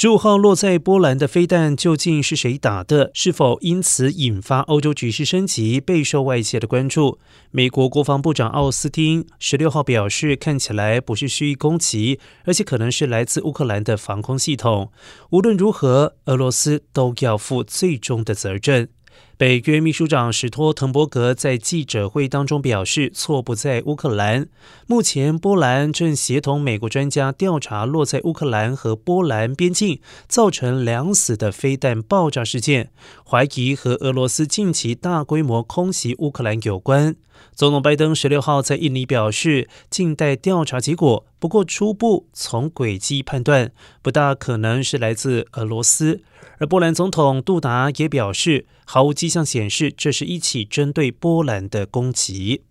十五号落在波兰的飞弹究竟是谁打的？是否因此引发欧洲局势升级，备受外界的关注。美国国防部长奥斯汀十六号表示，看起来不是蓄意攻击，而且可能是来自乌克兰的防空系统。无论如何，俄罗斯都要负最终的责任。北约秘书长史托滕伯格在记者会当中表示，错不在乌克兰。目前，波兰正协同美国专家调查落在乌克兰和波兰边境造成两死的飞弹爆炸事件，怀疑和俄罗斯近期大规模空袭乌克兰有关。总统拜登十六号在印尼表示，静待调查结果。不过，初步从轨迹判断，不大可能是来自俄罗斯。而波兰总统杜达也表示，毫无迹象显示这是一起针对波兰的攻击。